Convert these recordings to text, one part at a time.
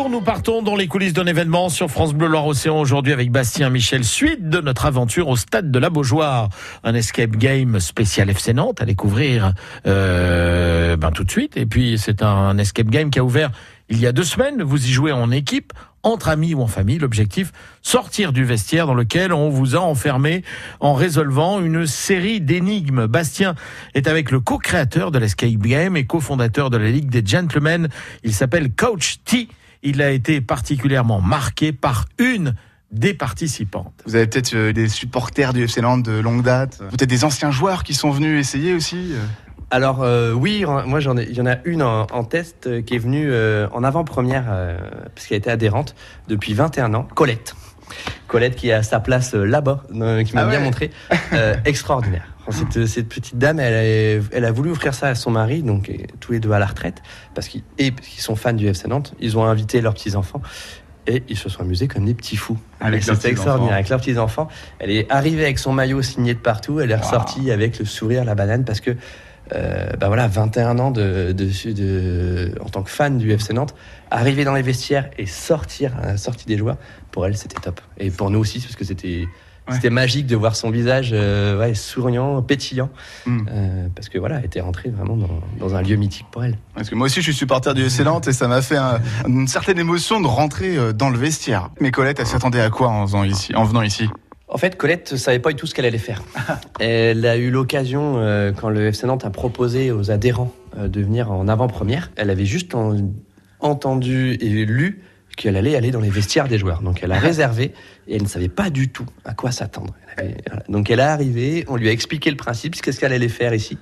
Bonjour, nous partons dans les coulisses d'un événement sur France Bleu Loire-Océan aujourd'hui avec Bastien Michel. Suite de notre aventure au stade de la Beaujoire. Un escape game spécial FC Nantes à découvrir euh, ben, tout de suite. Et puis c'est un escape game qui a ouvert il y a deux semaines. Vous y jouez en équipe, entre amis ou en famille. L'objectif, sortir du vestiaire dans lequel on vous a enfermé en résolvant une série d'énigmes. Bastien est avec le co-créateur de l'Escape Game et cofondateur de la Ligue des Gentlemen. Il s'appelle Coach T. Il a été particulièrement marqué par une des participantes. Vous avez peut-être euh, des supporters du FC Nantes de longue date, peut-être des anciens joueurs qui sont venus essayer aussi. euh. Alors euh, oui, moi j'en ai, il y en a une en, en test qui est venue euh, en avant-première euh, parce qu'elle était adhérente depuis 21 ans, Colette. Colette qui a sa place euh, là-bas, euh, qui m'a Ah bien montré, Euh, extraordinaire. Enfin, Cette, cette petite dame, elle a, elle a voulu offrir ça à son mari, donc tous les deux à la retraite, parce qu'ils sont fans du FC Nantes. Ils ont invité leurs petits enfants. Et ils se sont amusés comme des petits fous. Avec leurs petits-enfants. extraordinaire. Avec leurs petits enfants. Elle est arrivée avec son maillot signé de partout. Elle est ressortie avec le sourire, la banane, parce que euh, bah voilà, 21 ans de, de, de- en tant que fan du FC Nantes, arriver dans les vestiaires et sortir à la sortie des joueurs, pour elle, c'était top. Et pour nous aussi, parce que c'était Ouais. c'était magique de voir son visage euh, ouais, souriant, pétillant, Mm. euh, parce que voilà, elle était rentrée vraiment dans, dans un lieu mythique pour elle. Parce que moi aussi, je suis supporter du FC Nantes et ça m'a fait un- une certaine émotion de rentrer euh, dans le vestiaire. Mais Colette, elle s'attendait à quoi en, ici, en venant ici? En fait, Colette ne savait pas du tout ce qu'elle allait faire. Elle a eu l'occasion, euh, quand le FC Nantes a proposé aux adhérents euh, de venir en avant-première, elle avait juste en- entendu et lu qu'elle allait aller dans les vestiaires des joueurs. Donc elle a réservé et elle ne savait pas du tout à quoi s'attendre. Avait-. Donc elle est arrivée, on lui a expliqué le principe, qu'est-ce qu'elle allait faire ici.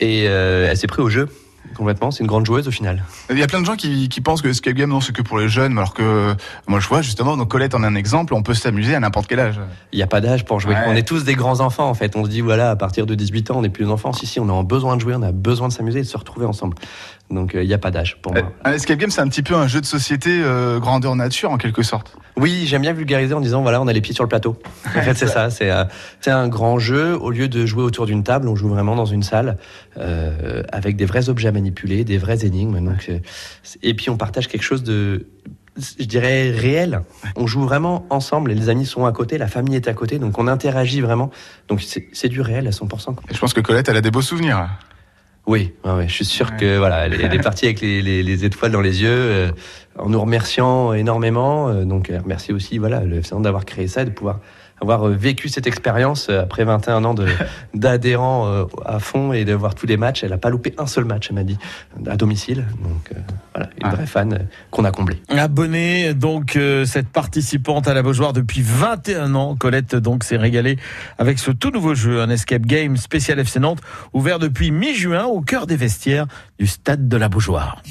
Et euh, elle s'est prise au jeu complètement. C'est une grande joueuse au final. Il y a plein de gens qui, qui pensent que Escape Game, non, c'est que pour les jeunes, alors que moi, je vois justement, donc Colette en est un exemple, on peut s'amuser à n'importe quel âge. Il n'y a pas d'âge pour jouer. Ouais. On est tous des grands enfants en fait. On se dit voilà, à partir de 18 ans, on n'est plus des enfants. Si, si, on a besoin de jouer, on a besoin de s'amuser et de se retrouver ensemble. Donc euh, il n'y a pas d'âge pour moi. Un Escape Game, c'est un petit peu un jeu de société euh, grandeur nature, en quelque sorte. Oui, j'aime bien vulgariser en disant voilà, on a les pieds sur le plateau. En fait, c'est ça. C'est euh, un grand jeu. Au lieu de jouer autour d'une table, on joue vraiment dans une salle euh, avec des vrais objets manipuler, des vraies énigmes. Donc, euh, et puis on partage quelque chose de je dirais réel. On joue vraiment ensemble les amis sont à côté, la famille est à côté, donc on interagit vraiment. Donc c'est du réel à 100%. quoi. Et je pense que Colette, elle a des beaux souvenirs. Oui, ouais, ouais, je suis sûr Ouais. que voilà, elle, elle est partie avec les, les- les étoiles dans les yeux, euh, en nous remerciant énormément. euh, donc, remercie aussi voilà le d'avoir créé ça, et de pouvoir avoir euh, vécu cette expérience euh, après 21 ans d'adhérents euh, à fond et de voir tous les matchs. Elle n'a pas loupé un seul match, elle m'a dit, à domicile. Donc euh, voilà, une Ah. vraie fan qu'on a comblée. Abonnée, donc, euh, cette participante à la Beaujoire depuis 21 ans. Colette, donc, s'est régalée avec ce tout nouveau jeu, un escape game spécial FC Nantes, ouvert depuis mi-juin au cœur des vestiaires du stade de la Beaujoire.